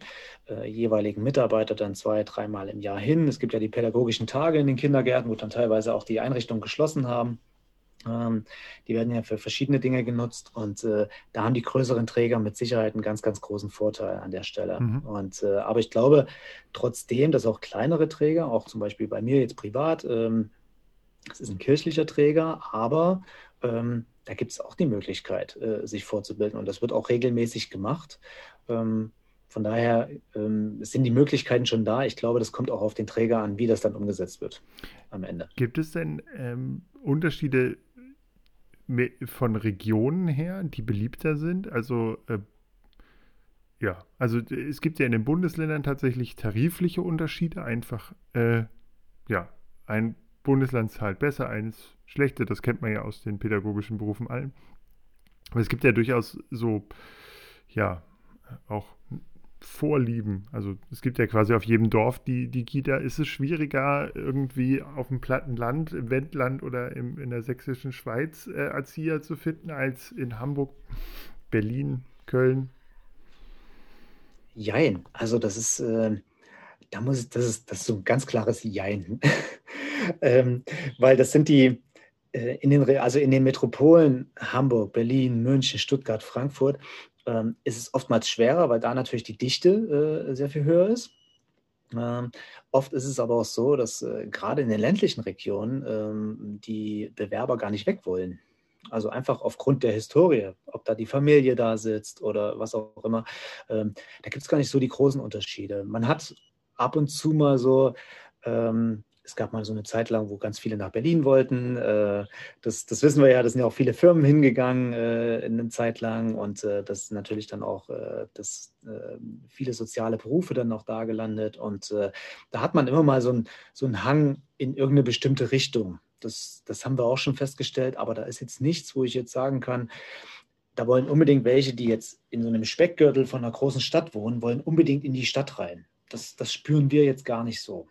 äh, jeweiligen Mitarbeiter dann zwei, dreimal im Jahr hin. Es gibt ja die pädagogischen Tage in den Kindergärten, wo dann teilweise auch die Einrichtungen geschlossen haben. Ähm, die werden ja für verschiedene Dinge genutzt und äh, da haben die größeren Träger mit Sicherheit einen ganz, ganz großen Vorteil an der Stelle. Mhm. Und, äh, aber ich glaube trotzdem, dass auch kleinere Träger, auch zum Beispiel bei mir jetzt privat, ähm, das ist ein kirchlicher Träger, aber ähm, da gibt es auch die Möglichkeit, äh, sich vorzubilden und das wird auch regelmäßig gemacht. Ähm, von daher ähm, sind die Möglichkeiten schon da. Ich glaube, das kommt auch auf den Träger an, wie das dann umgesetzt wird am Ende. Gibt es denn ähm, Unterschiede von Regionen her, die beliebter sind? Also äh, ja, also es gibt ja in den Bundesländern tatsächlich tarifliche Unterschiede. Einfach, äh, ja, ein Bundesland zahlt besser, eines schlechter. Das kennt man ja aus den pädagogischen Berufen allen. Aber es gibt ja durchaus so, ja, auch Vorlieben. Also es gibt ja quasi auf jedem Dorf die, die Kita. Ist es schwieriger, irgendwie auf dem platten Land, im Wendland oder im, in der sächsischen Schweiz äh, Erzieher zu finden, als in Hamburg, Berlin, Köln? Jein. Also das ist, äh, da muss ich, das ist, das ist so ein ganz klares Jein. ähm, weil das sind die, äh, in den, also in den Metropolen Hamburg, Berlin, München, Stuttgart, Frankfurt, ähm, ist es oftmals schwerer, weil da natürlich die Dichte äh, sehr viel höher ist. Ähm, oft ist es aber auch so, dass äh, gerade in den ländlichen Regionen ähm, die Bewerber gar nicht weg wollen. Also einfach aufgrund der Historie, ob da die Familie da sitzt oder was auch immer. Ähm, da gibt es gar nicht so die großen Unterschiede. Man hat ab und zu mal so ähm, es gab mal so eine Zeit lang, wo ganz viele nach Berlin wollten. Äh, das, das wissen wir ja, da sind ja auch viele Firmen hingegangen äh, in eine Zeit lang und äh, das ist natürlich dann auch das, viele soziale Berufe dann noch da gelandet. Und da hat man immer mal so, ein, so einen Hang in irgendeine bestimmte Richtung. Das, das haben wir auch schon festgestellt, aber da ist jetzt nichts, wo ich jetzt sagen kann, da wollen unbedingt welche, die jetzt in so einem Speckgürtel von einer großen Stadt wohnen, wollen unbedingt in die Stadt rein. Das, das spüren wir jetzt gar nicht so.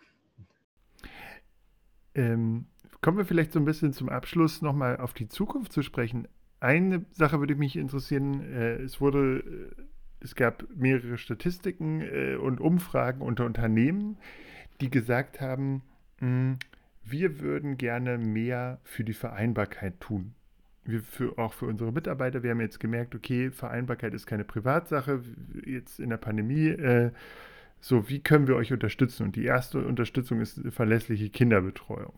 Ähm, kommen wir vielleicht so ein bisschen zum Abschluss nochmal auf die Zukunft zu sprechen. Eine Sache würde mich interessieren, äh, es wurde, äh, es gab mehrere Statistiken äh, und Umfragen unter Unternehmen, die gesagt haben, mh, hm, wir würden gerne mehr für die Vereinbarkeit tun. Wir für, auch für unsere Mitarbeiter. Wir haben jetzt gemerkt, okay, Vereinbarkeit ist keine Privatsache. Jetzt in der Pandemie äh, so, wie können wir euch unterstützen? Und die erste Unterstützung ist verlässliche Kinderbetreuung.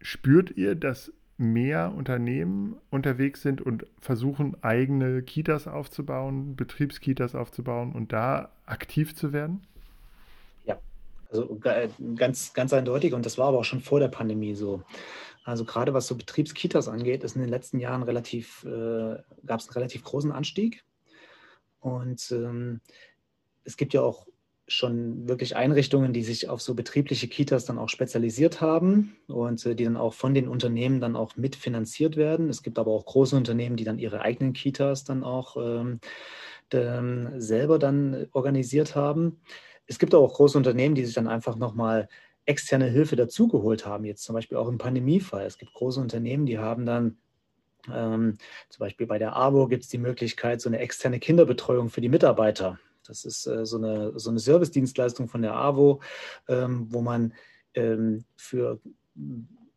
Spürt ihr, dass mehr Unternehmen unterwegs sind und versuchen, eigene Kitas aufzubauen, Betriebskitas aufzubauen und da aktiv zu werden? Ja, also ganz, ganz eindeutig und das war aber auch schon vor der Pandemie so. Also gerade was so Betriebskitas angeht, ist in den letzten Jahren relativ, äh, gab es einen relativ großen Anstieg. Und ähm, es gibt ja auch schon wirklich Einrichtungen, die sich auf so betriebliche Kitas dann auch spezialisiert haben und äh, die dann auch von den Unternehmen dann auch mitfinanziert werden. Es gibt aber auch große Unternehmen, die dann ihre eigenen Kitas dann auch ähm, ähm, selber dann organisiert haben. Es gibt auch große Unternehmen, die sich dann einfach nochmal externe Hilfe dazugeholt haben, jetzt zum Beispiel auch im Pandemiefall. Es gibt große Unternehmen, die haben dann ähm, zum Beispiel bei der ABO gibt es die Möglichkeit, so eine externe Kinderbetreuung für die Mitarbeiter das ist äh, so eine, so eine Service-Dienstleistung von der AWO, ähm, wo man ähm, für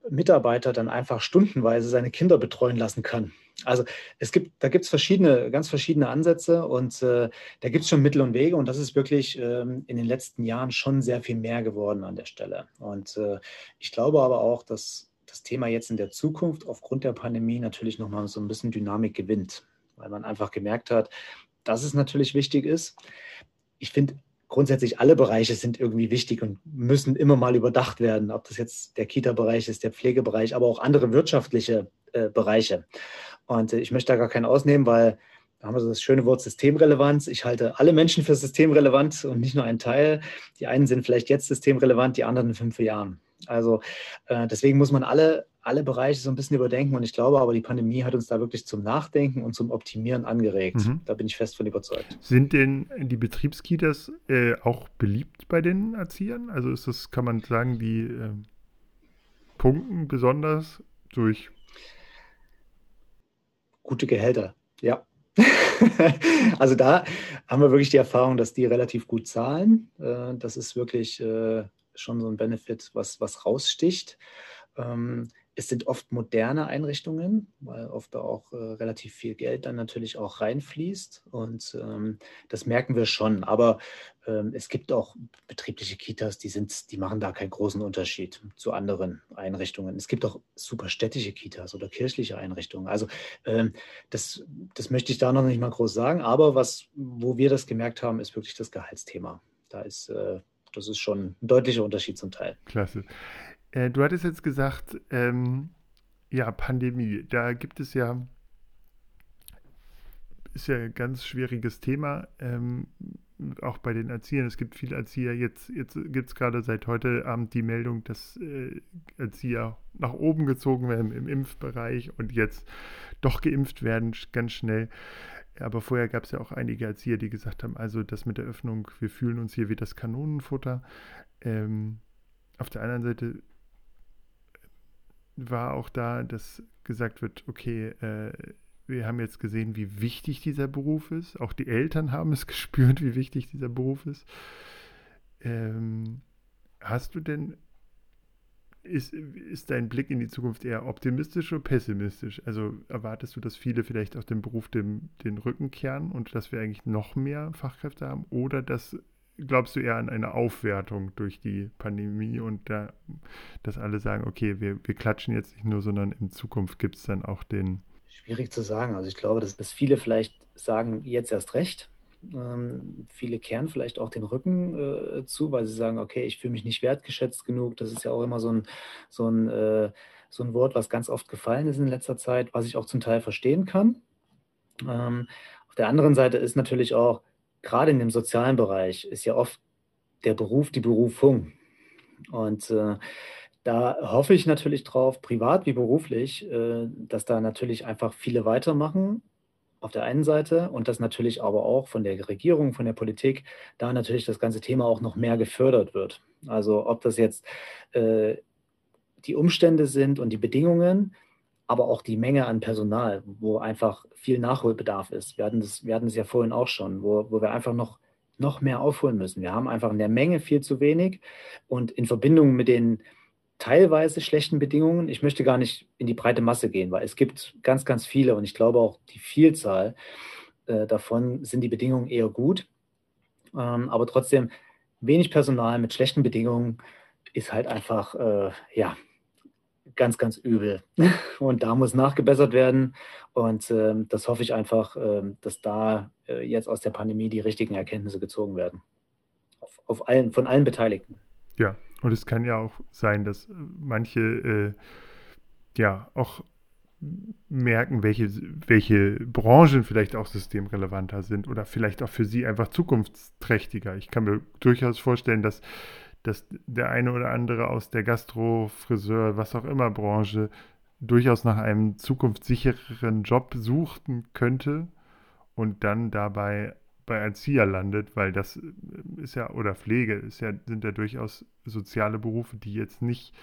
Mitarbeiter dann einfach stundenweise seine Kinder betreuen lassen kann. Also es gibt, da gibt es verschiedene, ganz verschiedene Ansätze und äh, da gibt es schon Mittel und Wege und das ist wirklich ähm, in den letzten Jahren schon sehr viel mehr geworden an der Stelle. Und äh, ich glaube aber auch, dass das Thema jetzt in der Zukunft aufgrund der Pandemie natürlich nochmal so ein bisschen Dynamik gewinnt, weil man einfach gemerkt hat, dass es natürlich wichtig ist. Ich finde, grundsätzlich alle Bereiche sind irgendwie wichtig und müssen immer mal überdacht werden, ob das jetzt der Kita-Bereich ist, der Pflegebereich, aber auch andere wirtschaftliche äh, Bereiche. Und äh, ich möchte da gar keinen ausnehmen, weil da haben wir so das schöne Wort Systemrelevanz. Ich halte alle Menschen für systemrelevant und nicht nur einen Teil. Die einen sind vielleicht jetzt systemrelevant, die anderen in fünf Jahren. Also äh, deswegen muss man alle, alle Bereiche so ein bisschen überdenken. Und ich glaube aber, die Pandemie hat uns da wirklich zum Nachdenken und zum Optimieren angeregt. Mhm. Da bin ich fest von überzeugt. Sind denn die Betriebskitas äh, auch beliebt bei den Erziehern? Also ist das, kann man sagen, die äh, punkten besonders durch gute Gehälter. Ja. also da haben wir wirklich die Erfahrung, dass die relativ gut zahlen. Äh, das ist wirklich äh, schon so ein Benefit, was, was raussticht. Ähm, es sind oft moderne Einrichtungen, weil oft da auch äh, relativ viel Geld dann natürlich auch reinfließt. Und ähm, das merken wir schon. Aber ähm, es gibt auch betriebliche Kitas, die, sind, die machen da keinen großen Unterschied zu anderen Einrichtungen. Es gibt auch super städtische Kitas oder kirchliche Einrichtungen. Also ähm, das, das möchte ich da noch nicht mal groß sagen. Aber was, wo wir das gemerkt haben, ist wirklich das Gehaltsthema. Da ist äh, das ist schon ein deutlicher Unterschied zum Teil. Klasse. Äh, du hattest jetzt gesagt, ähm, ja, Pandemie, da gibt es ja, ist ja ein ganz schwieriges Thema, ähm, auch bei den Erziehern. Es gibt viele Erzieher, jetzt, jetzt gibt es gerade seit heute Abend die Meldung, dass äh, Erzieher nach oben gezogen werden im Impfbereich und jetzt doch geimpft werden, ganz schnell. Aber vorher gab es ja auch einige Erzieher, die gesagt haben, also das mit der Öffnung, wir fühlen uns hier wie das Kanonenfutter. Ähm, auf der anderen Seite war auch da, dass gesagt wird, okay, äh, wir haben jetzt gesehen, wie wichtig dieser Beruf ist. Auch die Eltern haben es gespürt, wie wichtig dieser Beruf ist. Ähm, hast du denn ist, ist dein Blick in die Zukunft eher optimistisch oder pessimistisch? Also erwartest du, dass viele vielleicht auch den Beruf dem, den Rücken kehren und dass wir eigentlich noch mehr Fachkräfte haben? Oder dass, glaubst du eher an eine Aufwertung durch die Pandemie und da, dass alle sagen, okay, wir, wir klatschen jetzt nicht nur, sondern in Zukunft gibt es dann auch den. Schwierig zu sagen. Also ich glaube, dass, dass viele vielleicht sagen, jetzt erst recht ähm, viele kehren vielleicht auch den Rücken äh, zu, weil sie sagen, okay, ich fühle mich nicht wertgeschätzt genug. Das ist ja auch immer so ein, so, ein, äh, so ein Wort, was ganz oft gefallen ist in letzter Zeit, was ich auch zum Teil verstehen kann. Ähm, auf der anderen Seite ist natürlich auch, gerade in dem sozialen Bereich, ist ja oft der Beruf die Berufung. Und äh, da hoffe ich natürlich drauf, privat wie beruflich, äh, dass da natürlich einfach viele weitermachen auf der einen Seite und das natürlich aber auch von der Regierung, von der Politik, da natürlich das ganze Thema auch noch mehr gefördert wird. Also ob das jetzt äh, die Umstände sind und die Bedingungen, aber auch die Menge an Personal, wo einfach viel Nachholbedarf ist. Wir hatten das, wir hatten das ja vorhin auch schon, wo, wo wir einfach noch, noch mehr aufholen müssen. Wir haben einfach in der Menge viel zu wenig und in Verbindung mit den teilweise schlechten Bedingungen. Ich möchte gar nicht in die breite Masse gehen, weil es gibt ganz, ganz viele und ich glaube auch die Vielzahl äh, davon sind die Bedingungen eher gut. Ähm, aber trotzdem, wenig Personal mit schlechten Bedingungen ist halt einfach, äh, ja, ganz, ganz übel. Und da muss nachgebessert werden. Und ähm, das hoffe ich einfach, ähm, dass da äh, jetzt aus der Pandemie die richtigen Erkenntnisse gezogen werden. Auf, auf allen, von allen Beteiligten. Ja, und es kann ja auch sein, dass manche äh, ja auch merken, welche, welche Branchen vielleicht auch systemrelevanter sind oder vielleicht auch für sie einfach zukunftsträchtiger. Ich kann mir durchaus vorstellen, dass, dass der eine oder andere aus der Gastro, Friseur, was auch immer Branche durchaus nach einem zukunftssichereren Job suchen könnte und dann dabei bei Erzieher landet, weil das äh, ist ja, oder Pflege ist ja, sind ja durchaus soziale Berufe, die jetzt nicht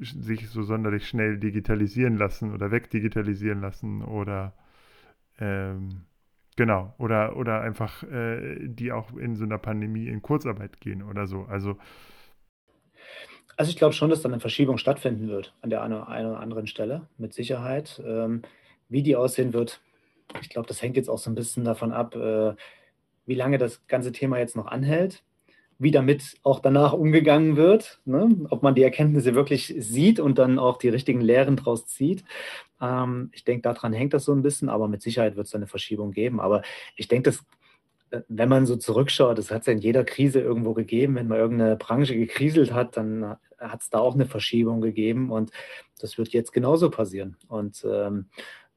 sich so sonderlich schnell digitalisieren lassen oder wegdigitalisieren lassen oder ähm, genau, oder, oder einfach äh, die auch in so einer Pandemie in Kurzarbeit gehen oder so. Also also ich glaube schon, dass dann eine Verschiebung stattfinden wird an der einen oder anderen Stelle, mit Sicherheit. Ähm, wie die aussehen wird, ich glaube, das hängt jetzt auch so ein bisschen davon ab, äh, wie lange das ganze Thema jetzt noch anhält, wie damit auch danach umgegangen wird, ne? ob man die Erkenntnisse wirklich sieht und dann auch die richtigen Lehren draus zieht. Ähm, ich denke, daran hängt das so ein bisschen, aber mit Sicherheit wird es eine Verschiebung geben. Aber ich denke, dass äh, wenn man so zurückschaut, das hat es ja in jeder Krise irgendwo gegeben. Wenn man irgendeine Branche gekriselt hat, dann hat es da auch eine Verschiebung gegeben und das wird jetzt genauso passieren. Und ähm,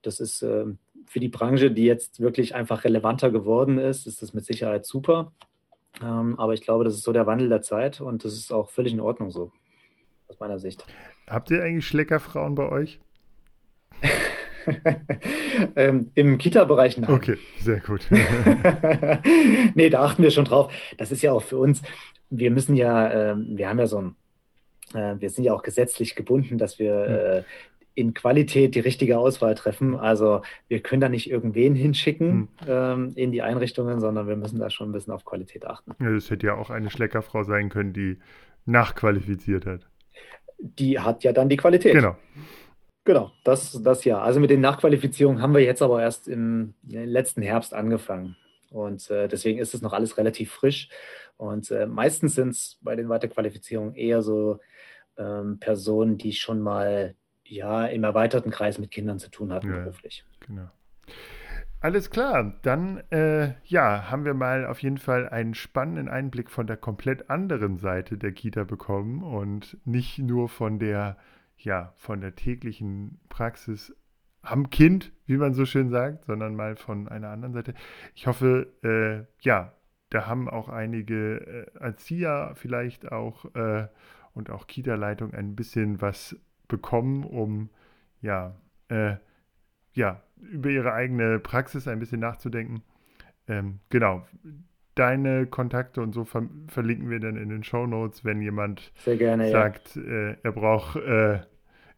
das ist äh, für die Branche, die jetzt wirklich einfach relevanter geworden ist, ist das mit Sicherheit super. Ähm, aber ich glaube, das ist so der Wandel der Zeit und das ist auch völlig in Ordnung so. aus meiner Sicht. Habt ihr eigentlich Schleckerfrauen bei euch? ähm, Im Kita-Bereich nein. Okay, sehr gut. nee, da achten wir schon drauf. Das ist ja auch für uns, wir müssen ja, äh, wir haben ja so ein, äh, wir sind ja auch gesetzlich gebunden, dass wir äh, in Qualität die richtige Auswahl treffen. Also wir können da nicht irgendwen hinschicken hm. ähm, in die Einrichtungen, sondern wir müssen da schon ein bisschen auf Qualität achten. Ja, das hätte ja auch eine Schleckerfrau sein können, die nachqualifiziert hat. Die hat ja dann die Qualität. Genau. Genau, das, das ja. Also mit den Nachqualifizierungen haben wir jetzt aber erst im, letzten Herbst angefangen. Und äh, deswegen ist es noch alles relativ frisch. Und äh, meistens sind es bei den Weiterqualifizierungen eher so ähm, Personen, die schon mal ja im erweiterten Kreis mit Kindern zu tun hatten ja, beruflich. Genau. Alles klar, dann äh, ja, haben wir mal auf jeden Fall einen spannenden Einblick von der komplett anderen Seite der Kita bekommen und nicht nur von der ja, von der täglichen Praxis am Kind, wie man so schön sagt, sondern mal von einer anderen Seite. Ich hoffe, äh, ja, da haben auch einige äh, Erzieher vielleicht auch äh, und auch Kita-Leitung ein bisschen was bekommen, um ja, äh, ja, über ihre eigene Praxis ein bisschen nachzudenken. Ähm, genau. Deine Kontakte und so ver verlinken wir dann in den Show Notes, wenn jemand gerne, sagt, ja. äh, er braucht äh,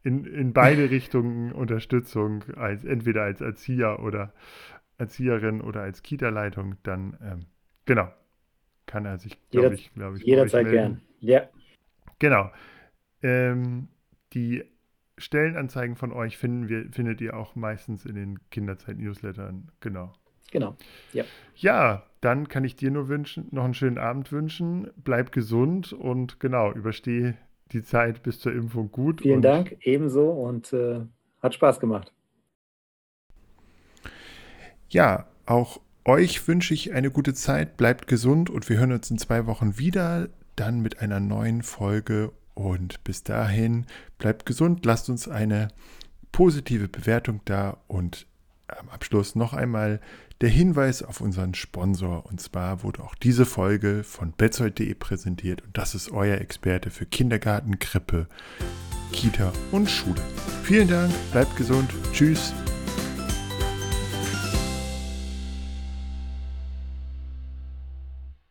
in, in beide Richtungen Unterstützung, als entweder als Erzieher oder Erzieherin oder als Kita-Leitung, dann ähm, genau, kann er sich, glaube ich, glaube ich, jederzeit gern. Ja. Genau. Ähm, die Stellenanzeigen von euch finden wir, findet ihr auch meistens in den Kinderzeit-Newslettern. Genau. Genau. Ja. Ja, dann kann ich dir nur wünschen, noch einen schönen Abend wünschen. Bleib gesund und genau, übersteh die Zeit bis zur Impfung gut. Vielen Dank, ebenso und äh, hat Spaß gemacht. Ja, auch euch wünsche ich eine gute Zeit, bleibt gesund und wir hören uns in zwei Wochen wieder, dann mit einer neuen Folge und bis dahin bleibt gesund, lasst uns eine positive Bewertung da und am Abschluss noch einmal der Hinweis auf unseren Sponsor. Und zwar wurde auch diese Folge von betzold.de präsentiert und das ist euer Experte für Kindergarten, Krippe, Kita und Schule. Vielen Dank, bleibt gesund, tschüss.